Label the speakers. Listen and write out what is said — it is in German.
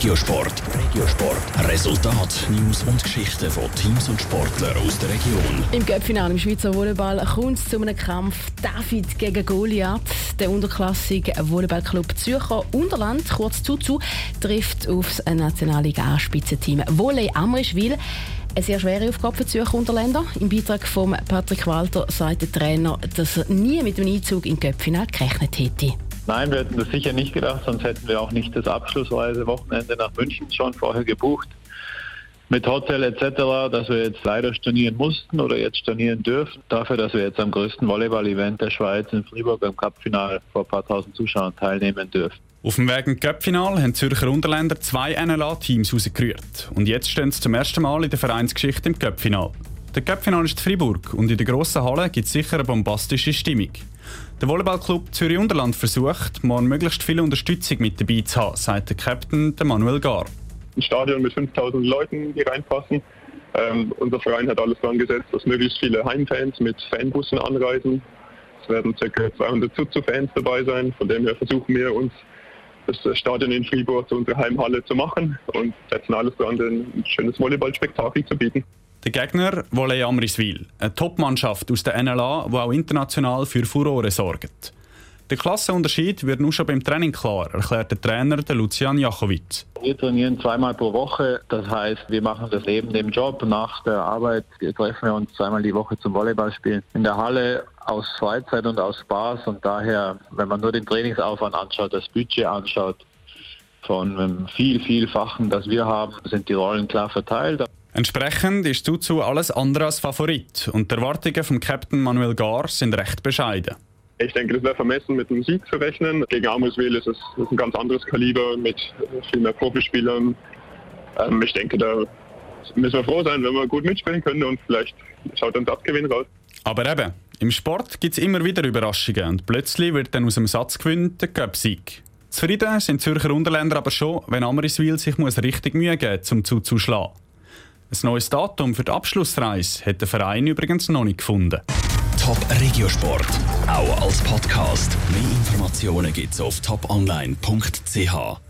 Speaker 1: Regiosport. Regiosport. Resultat, News und Geschichten von Teams und Sportlern aus der Region.
Speaker 2: Im Göppfinale im Schweizer Volleyball kommt es zu einem Kampf David gegen Goliath. Der unterklassige Volleyballclub Zürcher Unterland, kurz Zuzu, trifft auf das Nationalliga A-Spitzenteam Volley Amrischwil. Eine sehr schwere Aufgabe für Zürcher Unterländer. Im Beitrag von Patrick Walter sagt der Trainer, dass er nie mit dem Einzug in Göppfinal gerechnet hätte.
Speaker 3: Nein, wir hätten das sicher nicht gedacht, sonst hätten wir auch nicht das abschlussweise Wochenende nach München schon vorher gebucht. Mit Hotel etc., dass wir jetzt leider stornieren mussten oder jetzt stornieren dürfen. Dafür, dass wir jetzt am größten Volleyball-Event der Schweiz in Fribourg beim Cup-Final vor ein paar tausend Zuschauern teilnehmen dürfen.
Speaker 4: Auf dem Weg ins Cup-Final haben Zürcher Unterländer zwei NLA-Teams rausgerührt. Und jetzt stehen sie zum ersten Mal in der Vereinsgeschichte im Cup-Final. Der Cup-Final ist Fribourg und in der grossen Halle gibt es sicher eine bombastische Stimmung. Der Volleyballclub Zürich Unterland versucht, mal möglichst viel Unterstützung mit dabei zu haben, sagt der Captain Manuel Gar.
Speaker 5: Ein Stadion mit 5000 Leuten, die reinpassen. Ähm, unser Verein hat alles daran gesetzt, dass möglichst viele Heimfans mit Fanbussen anreisen. Es werden ca. 200 Zuzu-Fans dabei sein. Von dem her versuchen wir uns das Stadion in Fribourg zu unserer Heimhalle zu machen und setzen alles daran, ein schönes Volleyballspektakel zu bieten.
Speaker 4: Der Gegner Volley Amriswil, eine Top-Mannschaft aus der NLA, die auch international für Furore sorgt. Der Klassenunterschied wird nur schon beim Training klar, erklärt der Trainer Lucian Jachowitz.
Speaker 3: Wir trainieren zweimal pro Woche, das heißt, wir machen das neben dem Job. Nach der Arbeit treffen wir uns zweimal die Woche zum Volleyballspielen in der Halle aus Freizeit und aus Spaß. Und daher, wenn man nur den Trainingsaufwand anschaut, das Budget anschaut, von einem viel, vielfachen, das wir haben, sind die Rollen klar verteilt.
Speaker 4: Entsprechend ist Zuzu alles andere als Favorit und die Erwartungen vom Captain Manuel Gar sind recht bescheiden.
Speaker 5: Ich denke, es wäre vermessen, mit einem Sieg zu rechnen. Gegen Amuswil ist es ist ein ganz anderes Kaliber mit viel mehr Profispielern. Ähm, ich denke, da müssen wir froh sein, wenn wir gut mitspielen können und vielleicht schaut uns Abgewinn raus.
Speaker 4: Aber eben, im Sport gibt es immer wieder Überraschungen und plötzlich wird dann aus dem Satzgewinn der Cup-Sieg. Zufrieden sind Zürcher Unterländer aber schon, wenn Amriswil sich muss richtig Mühe geben um zuzuschlagen. Ein neues Datum für die Abschlussreise hat der Verein übrigens noch nicht gefunden.
Speaker 1: Top Regiosport, auch als Podcast. Mehr Informationen gibt's auf toponline.ch.